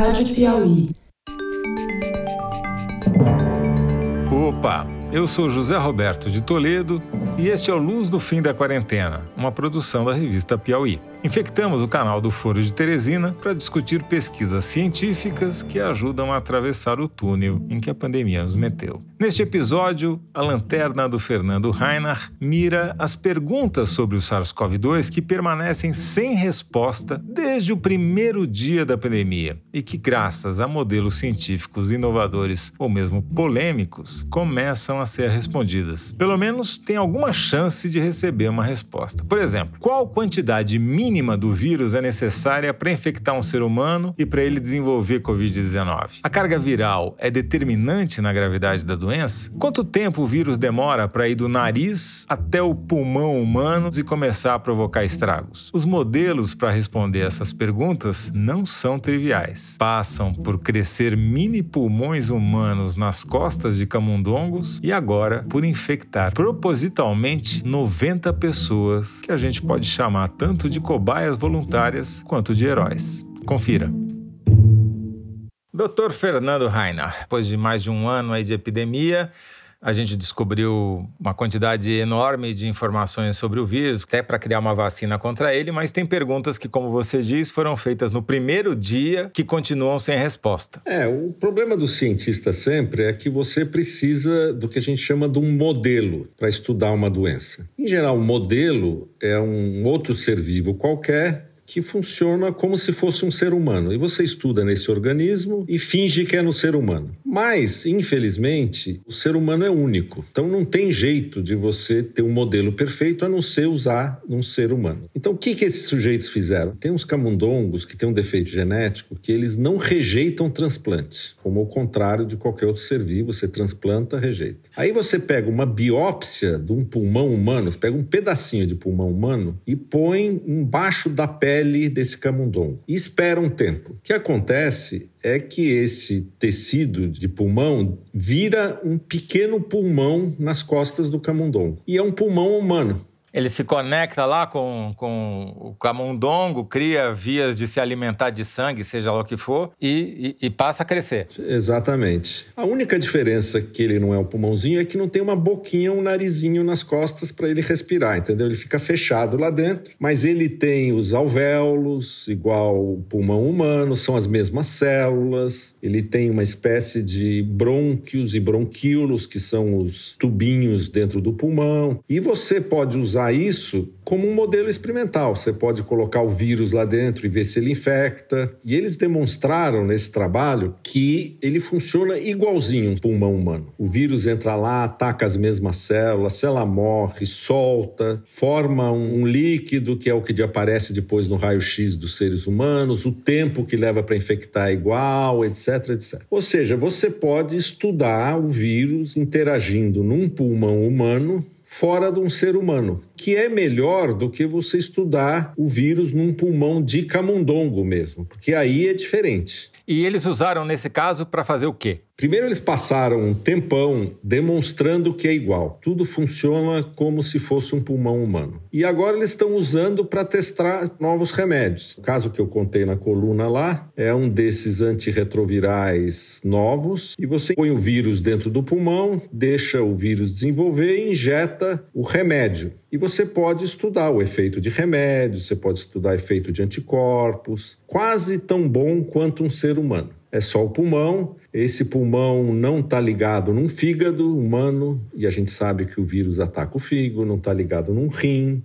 Rádio Piauí. Opa! Eu sou José Roberto de Toledo e este é o Luz do Fim da Quarentena, uma produção da revista Piauí. Infectamos o canal do Foro de Teresina para discutir pesquisas científicas que ajudam a atravessar o túnel em que a pandemia nos meteu. Neste episódio, a lanterna do Fernando Reinach mira as perguntas sobre o SARS-CoV-2 que permanecem sem resposta desde o primeiro dia da pandemia e que, graças a modelos científicos inovadores ou mesmo polêmicos, começam a ser respondidas. Pelo menos tem alguma chance de receber uma resposta. Por exemplo, qual quantidade mínima mínima do vírus é necessária para infectar um ser humano e para ele desenvolver Covid-19? A carga viral é determinante na gravidade da doença? Quanto tempo o vírus demora para ir do nariz até o pulmão humano e começar a provocar estragos? Os modelos para responder essas perguntas não são triviais. Passam por crescer mini pulmões humanos nas costas de camundongos e agora por infectar propositalmente 90 pessoas que a gente pode chamar tanto de cobaias voluntárias quanto de heróis. Confira. Dr. Fernando Rainer, depois de mais de um ano aí de epidemia, a gente descobriu uma quantidade enorme de informações sobre o vírus, até para criar uma vacina contra ele, mas tem perguntas que, como você diz, foram feitas no primeiro dia que continuam sem resposta. É, o problema do cientista sempre é que você precisa do que a gente chama de um modelo para estudar uma doença. Em geral, o modelo é um outro ser vivo qualquer que funciona como se fosse um ser humano. E você estuda nesse organismo e finge que é no ser humano. Mas, infelizmente, o ser humano é único. Então não tem jeito de você ter um modelo perfeito a não ser usar um ser humano. Então o que, que esses sujeitos fizeram? Tem uns camundongos que têm um defeito genético que eles não rejeitam transplante, como ao contrário de qualquer outro ser vivo, você transplanta, rejeita. Aí você pega uma biópsia de um pulmão humano, você pega um pedacinho de pulmão humano e põe embaixo da pele pele desse camundongo e espera um tempo. O que acontece é que esse tecido de pulmão vira um pequeno pulmão nas costas do camundongo. E é um pulmão humano. Ele se conecta lá com, com o camundongo, cria vias de se alimentar de sangue, seja lá o que for, e, e, e, passa a crescer. Exatamente. A única diferença que ele não é um pulmãozinho é que não tem uma boquinha, um narizinho nas costas para ele respirar, entendeu? Ele fica fechado lá dentro, mas ele tem os alvéolos, igual o pulmão humano, são as mesmas células, ele tem uma espécie de brônquios e bronquíolos, que são os tubinhos dentro do pulmão, e você pode usar usar isso como um modelo experimental. Você pode colocar o vírus lá dentro e ver se ele infecta. E eles demonstraram nesse trabalho que ele funciona igualzinho um pulmão humano. O vírus entra lá, ataca as mesmas células, célula morre, solta, forma um líquido que é o que aparece depois no raio-x dos seres humanos, o tempo que leva para infectar é igual, etc, etc. Ou seja, você pode estudar o vírus interagindo num pulmão humano fora de um ser humano, que é melhor do que você estudar o vírus num pulmão de camundongo mesmo, porque aí é diferente. E eles usaram nesse caso para fazer o quê? Primeiro, eles passaram um tempão demonstrando que é igual. Tudo funciona como se fosse um pulmão humano. E agora eles estão usando para testar novos remédios. O caso que eu contei na coluna lá é um desses antirretrovirais novos. E você põe o vírus dentro do pulmão, deixa o vírus desenvolver e injeta o remédio. E você pode estudar o efeito de remédio, você pode estudar efeito de anticorpos. Quase tão bom quanto um ser humano. É só o pulmão esse pulmão não está ligado num fígado humano, e a gente sabe que o vírus ataca o fígado, não está ligado num rim.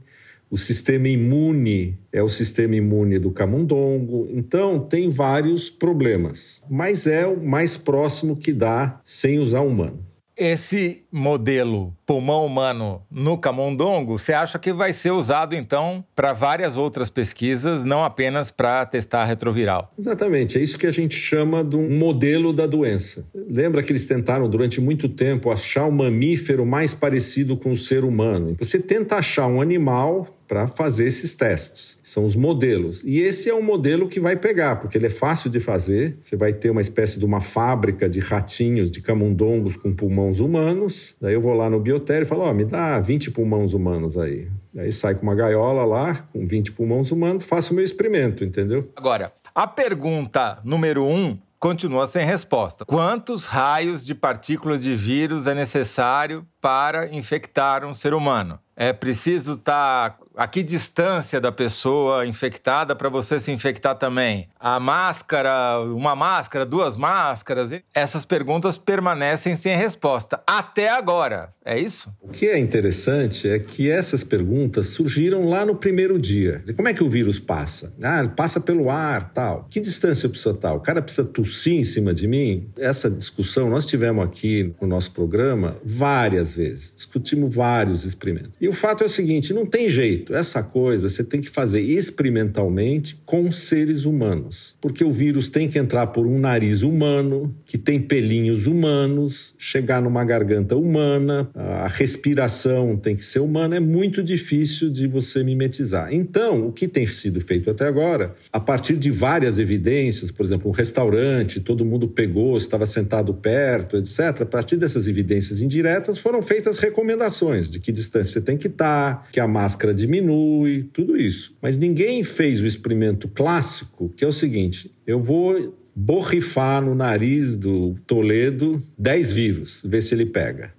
O sistema imune é o sistema imune do camundongo. Então, tem vários problemas, mas é o mais próximo que dá sem usar humano. Esse modelo pulmão humano no camundongo, você acha que vai ser usado então para várias outras pesquisas, não apenas para testar retroviral? Exatamente, é isso que a gente chama de um modelo da doença. Lembra que eles tentaram durante muito tempo achar o mamífero mais parecido com o ser humano? Você tenta achar um animal para fazer esses testes. São os modelos. E esse é um modelo que vai pegar, porque ele é fácil de fazer. Você vai ter uma espécie de uma fábrica de ratinhos, de camundongos com pulmões humanos. Daí eu vou lá no biotério e falo: Ó, oh, me dá 20 pulmões humanos aí. Aí sai com uma gaiola lá, com 20 pulmões humanos, faço o meu experimento, entendeu? Agora, A pergunta número um continua sem resposta. Quantos raios de partículas de vírus é necessário para infectar um ser humano? É preciso estar tá a que distância da pessoa infectada para você se infectar também? A máscara, uma máscara, duas máscaras? Essas perguntas permanecem sem resposta até agora. É isso? O que é interessante é que essas perguntas surgiram lá no primeiro dia. Como é que o vírus passa? Ah, passa pelo ar, tal. Que distância precisa tal? O cara precisa tossir em cima de mim? Essa discussão nós tivemos aqui no nosso programa várias vezes. Discutimos vários experimentos. E o fato é o seguinte, não tem jeito jeito. Essa coisa você tem que fazer experimentalmente com seres humanos. Porque o vírus tem que entrar por um nariz humano, que tem pelinhos humanos, chegar numa garganta humana, a respiração tem que ser humana. É muito difícil de você mimetizar. Então, o que tem sido feito até agora, a partir de várias evidências, por exemplo, um restaurante, todo mundo pegou, estava sentado perto, etc. A partir dessas evidências indiretas, foram feitas recomendações de que distância você tem que estar, que a máscara diminui diminui, tudo isso. Mas ninguém fez o experimento clássico, que é o seguinte: eu vou borrifar no nariz do Toledo 10 vírus, ver se ele pega.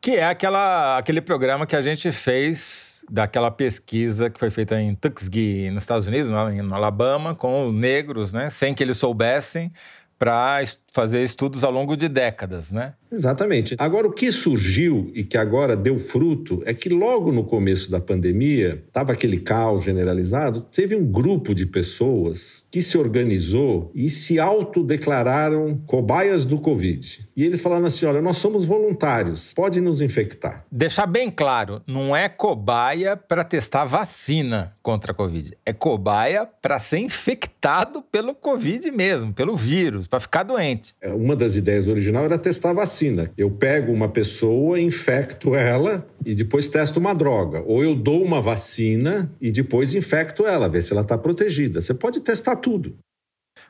Que é aquela, aquele programa que a gente fez daquela pesquisa que foi feita em Tuskegee, nos Estados Unidos, no Alabama, com negros, né, sem que eles soubessem, para fazer estudos ao longo de décadas, né? Exatamente. Agora, o que surgiu e que agora deu fruto é que logo no começo da pandemia, estava aquele caos generalizado, teve um grupo de pessoas que se organizou e se autodeclararam cobaias do Covid. E eles falaram assim: olha, nós somos voluntários, pode nos infectar. Deixar bem claro, não é cobaia para testar vacina contra a Covid, é cobaia para ser infectado pelo Covid mesmo, pelo vírus, para ficar doente. É, uma das ideias original era testar vacina. Eu pego uma pessoa, infecto ela e depois testo uma droga. Ou eu dou uma vacina e depois infecto ela, ver se ela está protegida. Você pode testar tudo.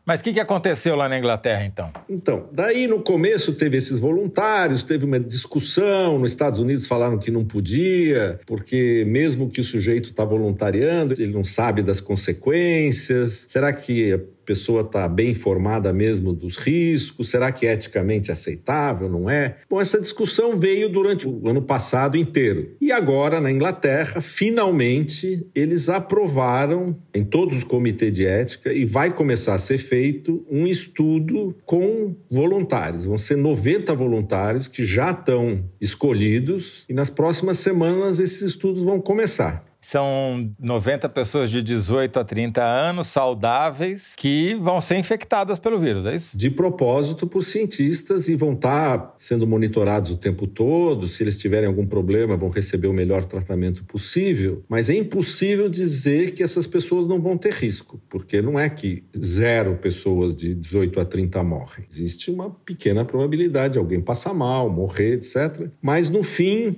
Mas o que, que aconteceu lá na Inglaterra, então? Então, daí no começo teve esses voluntários, teve uma discussão. Nos Estados Unidos falaram que não podia, porque mesmo que o sujeito está voluntariando, ele não sabe das consequências. Será que pessoa está bem informada mesmo dos riscos? Será que é eticamente aceitável? Não é? Bom, essa discussão veio durante o ano passado inteiro. E agora, na Inglaterra, finalmente eles aprovaram em todos os comitês de ética e vai começar a ser feito um estudo com voluntários. Vão ser 90 voluntários que já estão escolhidos e nas próximas semanas esses estudos vão começar. São 90 pessoas de 18 a 30 anos, saudáveis, que vão ser infectadas pelo vírus, é isso? De propósito por cientistas e vão estar sendo monitorados o tempo todo. Se eles tiverem algum problema, vão receber o melhor tratamento possível. Mas é impossível dizer que essas pessoas não vão ter risco, porque não é que zero pessoas de 18 a 30 morrem. Existe uma pequena probabilidade de alguém passar mal, morrer, etc. Mas no fim,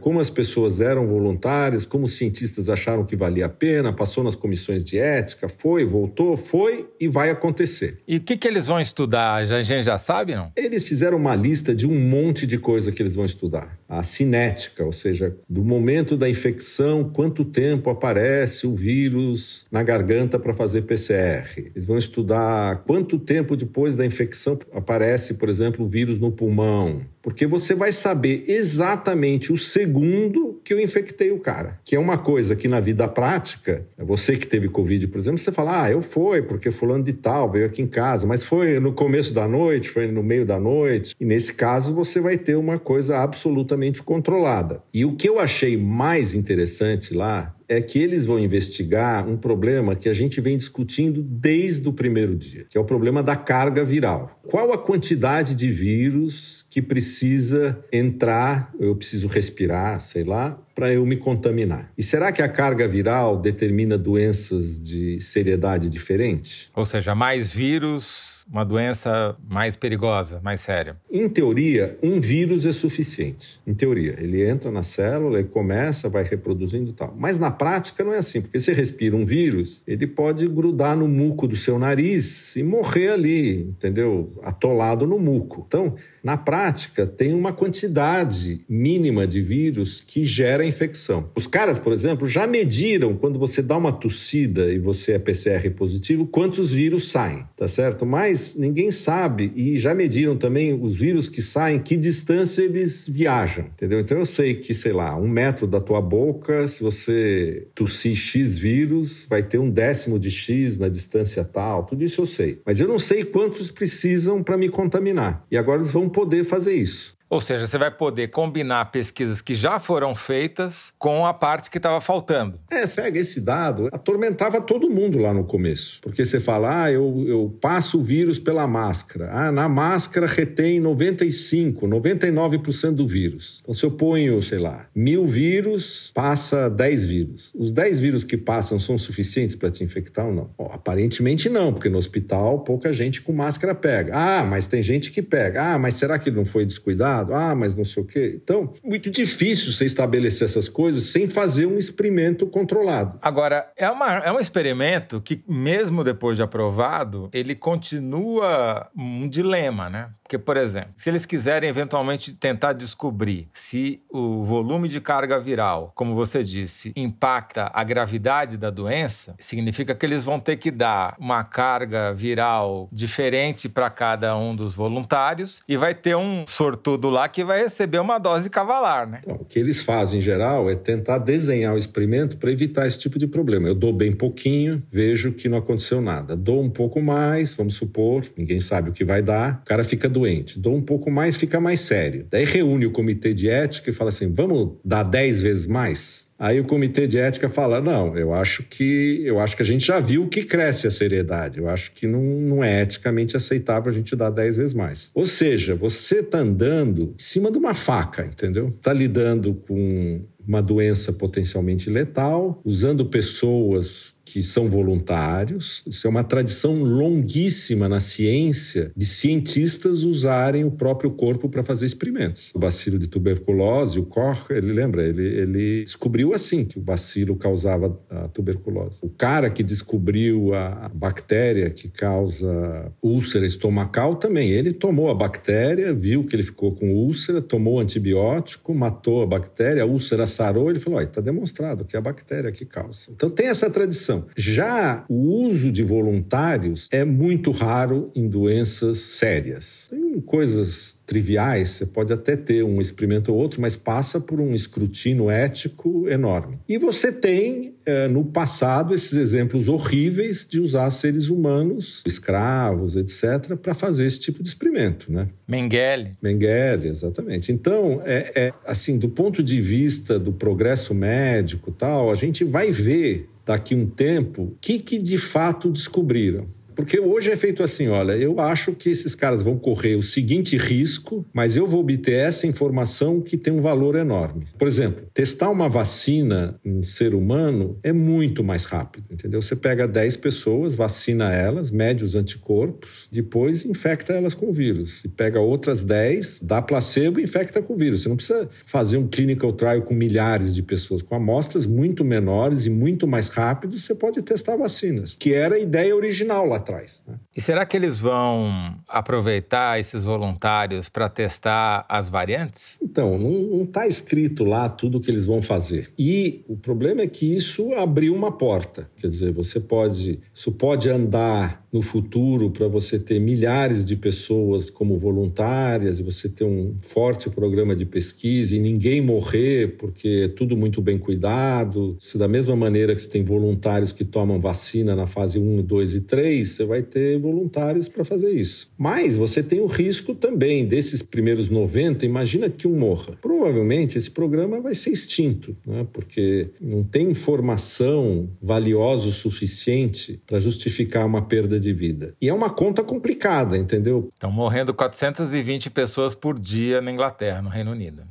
como as pessoas eram voluntárias, como os cientistas acharam que valia a pena, passou nas comissões de ética, foi, voltou, foi e vai acontecer. E o que, que eles vão estudar? A gente já sabe, não? Eles fizeram uma lista de um monte de coisa que eles vão estudar. A cinética, ou seja, do momento da infecção, quanto tempo aparece o vírus na garganta para fazer PCR. Eles vão estudar quanto tempo depois da infecção aparece, por exemplo, o vírus no pulmão porque você vai saber exatamente o segundo que eu infectei o cara. Que é uma coisa que na vida prática, você que teve Covid, por exemplo, você fala, ah, eu fui, porque fulano de tal veio aqui em casa, mas foi no começo da noite, foi no meio da noite. E nesse caso, você vai ter uma coisa absolutamente controlada. E o que eu achei mais interessante lá é que eles vão investigar um problema que a gente vem discutindo desde o primeiro dia, que é o problema da carga viral. Qual a quantidade de vírus que precisa entrar, eu preciso respirar, sei lá, para eu me contaminar. E será que a carga viral determina doenças de seriedade diferente? Ou seja, mais vírus, uma doença mais perigosa, mais séria. Em teoria, um vírus é suficiente. Em teoria, ele entra na célula e começa, vai reproduzindo e tal. Mas na prática não é assim, porque você respira um vírus, ele pode grudar no muco do seu nariz e morrer ali, entendeu? Atolado no muco. Então, na prática, tem uma quantidade mínima de vírus que gera infecção. Os caras, por exemplo, já mediram quando você dá uma tossida e você é PCR positivo, quantos vírus saem, tá certo? Mas ninguém sabe e já mediram também os vírus que saem, que distância eles viajam, entendeu? Então eu sei que, sei lá, um metro da tua boca, se você tossir X vírus, vai ter um décimo de X na distância tal, tudo isso eu sei. Mas eu não sei quantos precisam para me contaminar. E agora eles vão poder fazer isso. Ou seja, você vai poder combinar pesquisas que já foram feitas com a parte que estava faltando. É, segue esse dado. Atormentava todo mundo lá no começo. Porque você fala, ah, eu, eu passo o vírus pela máscara. Ah, na máscara retém 95, 99% do vírus. Então, se eu ponho, sei lá, mil vírus, passa 10 vírus. Os 10 vírus que passam são suficientes para te infectar ou não? Aparentemente não, porque no hospital pouca gente com máscara pega. Ah, mas tem gente que pega. Ah, mas será que ele não foi descuidado? Ah, mas não sei o quê. Então, muito difícil você estabelecer essas coisas sem fazer um experimento controlado. Agora, é, uma, é um experimento que, mesmo depois de aprovado, ele continua um dilema, né? Porque, por exemplo, se eles quiserem eventualmente tentar descobrir se o volume de carga viral, como você disse, impacta a gravidade da doença, significa que eles vão ter que dar uma carga viral diferente para cada um dos voluntários e vai ter um sortudo lá que vai receber uma dose cavalar, né? Então, o que eles fazem em geral é tentar desenhar o experimento para evitar esse tipo de problema. Eu dou bem pouquinho, vejo que não aconteceu nada. Dou um pouco mais, vamos supor, ninguém sabe o que vai dar, o cara fica doente. Dou um pouco mais, fica mais sério. Daí reúne o comitê de ética e fala assim: vamos dar 10 vezes mais? Aí o comitê de ética fala: não, eu acho que eu acho que a gente já viu que cresce a seriedade. Eu acho que não, não é eticamente aceitável a gente dar 10 vezes mais. Ou seja, você está andando em cima de uma faca, entendeu? Está lidando com uma doença potencialmente letal, usando pessoas que são voluntários. Isso é uma tradição longuíssima na ciência de cientistas usarem o próprio corpo para fazer experimentos. O bacilo de tuberculose, o Koch, ele lembra, ele, ele descobriu assim que o bacilo causava a tuberculose. O cara que descobriu a bactéria que causa úlcera estomacal também, ele tomou a bactéria, viu que ele ficou com úlcera, tomou antibiótico, matou a bactéria, a úlcera sarou, ele falou: está demonstrado que é a bactéria que causa. Então tem essa tradição. Já o uso de voluntários é muito raro em doenças sérias. Em coisas triviais, você pode até ter um experimento ou outro, mas passa por um escrutínio ético enorme. E você tem, é, no passado, esses exemplos horríveis de usar seres humanos, escravos, etc., para fazer esse tipo de experimento, né? Mengele. Mengele, exatamente. Então, é, é assim, do ponto de vista do progresso médico tal, a gente vai ver daqui um tempo o que, que de fato descobriram. Porque hoje é feito assim: olha, eu acho que esses caras vão correr o seguinte risco, mas eu vou obter essa informação que tem um valor enorme. Por exemplo, testar uma vacina em ser humano é muito mais rápido, entendeu? Você pega 10 pessoas, vacina elas, mede os anticorpos, depois infecta elas com o vírus. E pega outras 10, dá placebo e infecta com o vírus. Você não precisa fazer um clinical trial com milhares de pessoas. Com amostras muito menores e muito mais rápidos, você pode testar vacinas, que era a ideia original lá atrás. Né? E será que eles vão aproveitar esses voluntários para testar as variantes? Então, não está escrito lá tudo o que eles vão fazer. E o problema é que isso abriu uma porta. Quer dizer, você pode. Isso pode andar no futuro para você ter milhares de pessoas como voluntárias e você ter um forte programa de pesquisa e ninguém morrer porque é tudo muito bem cuidado. Se da mesma maneira que você tem voluntários que tomam vacina na fase 1, 2 e 3, você vai ter voluntários para fazer isso. Mas você tem o risco também desses primeiros 90, imagina que um morra. Provavelmente esse programa vai ser extinto, né? porque não tem informação valiosa o suficiente para justificar uma perda de vida. E é uma conta complicada, entendeu? Estão morrendo 420 pessoas por dia na Inglaterra, no Reino Unido.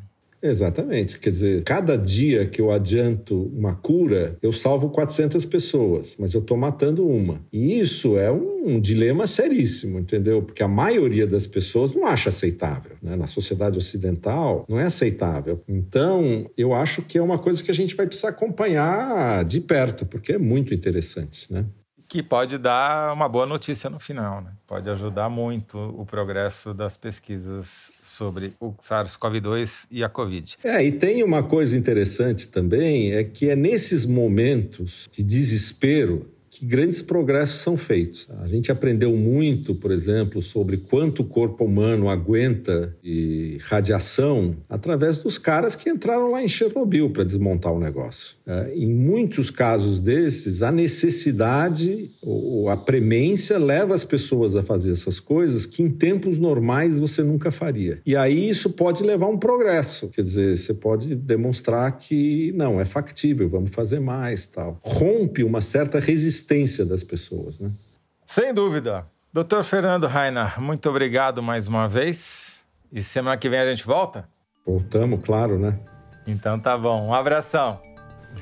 Exatamente. Quer dizer, cada dia que eu adianto uma cura, eu salvo 400 pessoas, mas eu estou matando uma. E isso é um dilema seríssimo, entendeu? Porque a maioria das pessoas não acha aceitável. Né? Na sociedade ocidental, não é aceitável. Então, eu acho que é uma coisa que a gente vai precisar acompanhar de perto, porque é muito interessante, né? Que pode dar uma boa notícia no final, né? Pode ajudar muito o progresso das pesquisas sobre o SARS-CoV-2 e a Covid. É, e tem uma coisa interessante também, é que é nesses momentos de desespero que grandes progressos são feitos. A gente aprendeu muito, por exemplo, sobre quanto o corpo humano aguenta de radiação através dos caras que entraram lá em Chernobyl para desmontar o negócio. É, em muitos casos desses, a necessidade ou a premência leva as pessoas a fazer essas coisas que em tempos normais você nunca faria. E aí isso pode levar a um progresso. Quer dizer, você pode demonstrar que não, é factível, vamos fazer mais, tal. Rompe uma certa resistência resistência das pessoas. Né? Sem dúvida. Doutor Fernando Rainer, muito obrigado mais uma vez. E semana que vem a gente volta? Voltamos, claro, né? Então tá bom. Um abração.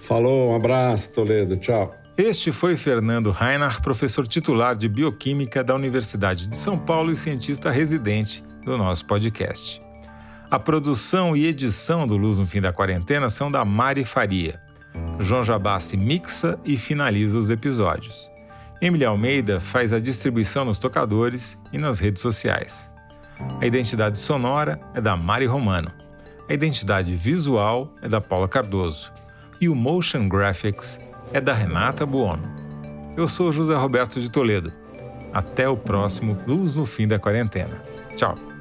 Falou, um abraço, Toledo. Tchau. Este foi Fernando Rainer, professor titular de Bioquímica da Universidade de São Paulo e cientista residente do nosso podcast. A produção e edição do Luz no Fim da Quarentena são da Mari Faria. João Jabassi mixa e finaliza os episódios. Emily Almeida faz a distribuição nos tocadores e nas redes sociais. A identidade sonora é da Mari Romano. A identidade visual é da Paula Cardoso. E o Motion Graphics é da Renata Buono. Eu sou José Roberto de Toledo. Até o próximo Luz no Fim da Quarentena. Tchau!